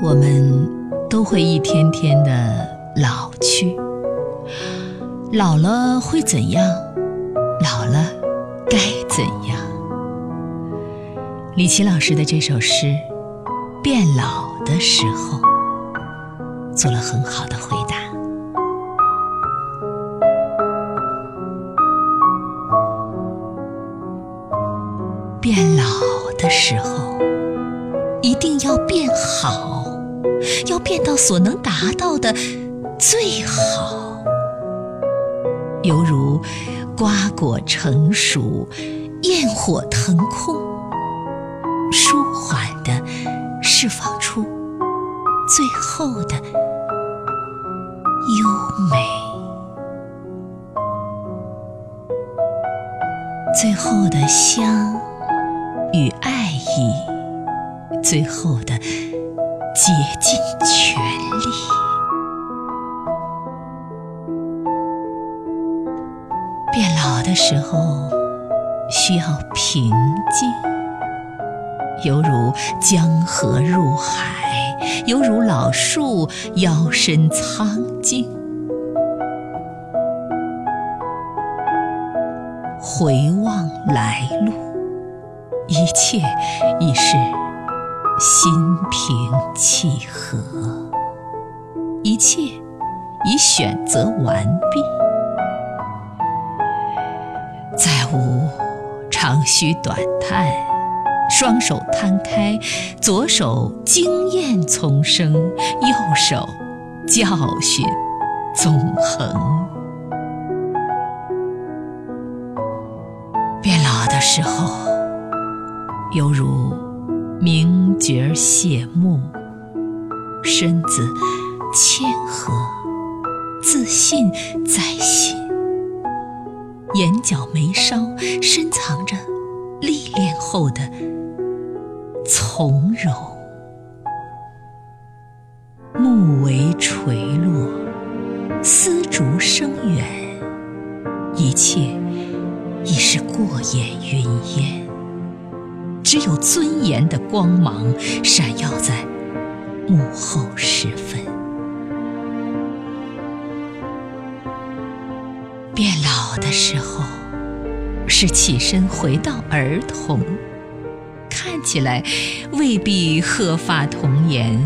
我们都会一天天的老去，老了会怎样？老了该怎样？李琦老师的这首诗《变老的时候》做了很好的回答。变老的时候，一定要变好，要变到所能达到的最好。犹如瓜果成熟，焰火腾空，舒缓地释放出最后的优美，最后的香。与爱意，最后的竭尽全力。变老的时候需要平静，犹如江河入海，犹如老树腰身苍劲。回望来路。一切已是心平气和，一切已选择完毕，再无长吁短叹，双手摊开，左手经验丛生，右手教训纵横。变老的时候。犹如名角谢幕，身子谦和，自信在心，眼角眉梢深藏着历练后的从容，目为垂落，丝竹声远，一切已是过眼云烟。只有尊严的光芒闪耀在幕后时分。变老的时候，是起身回到儿童，看起来未必鹤发童颜，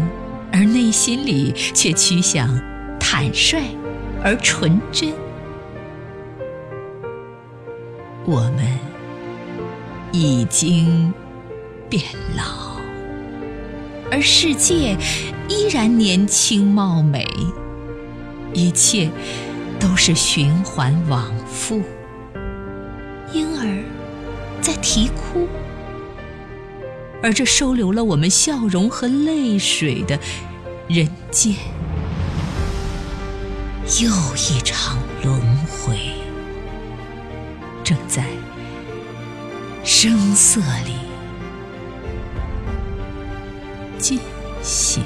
而内心里却趋向坦率而纯真。我们已经。变老，而世界依然年轻貌美，一切都是循环往复。婴儿在啼哭，而这收留了我们笑容和泪水的人间，又一场轮回，正在声色里。尽血。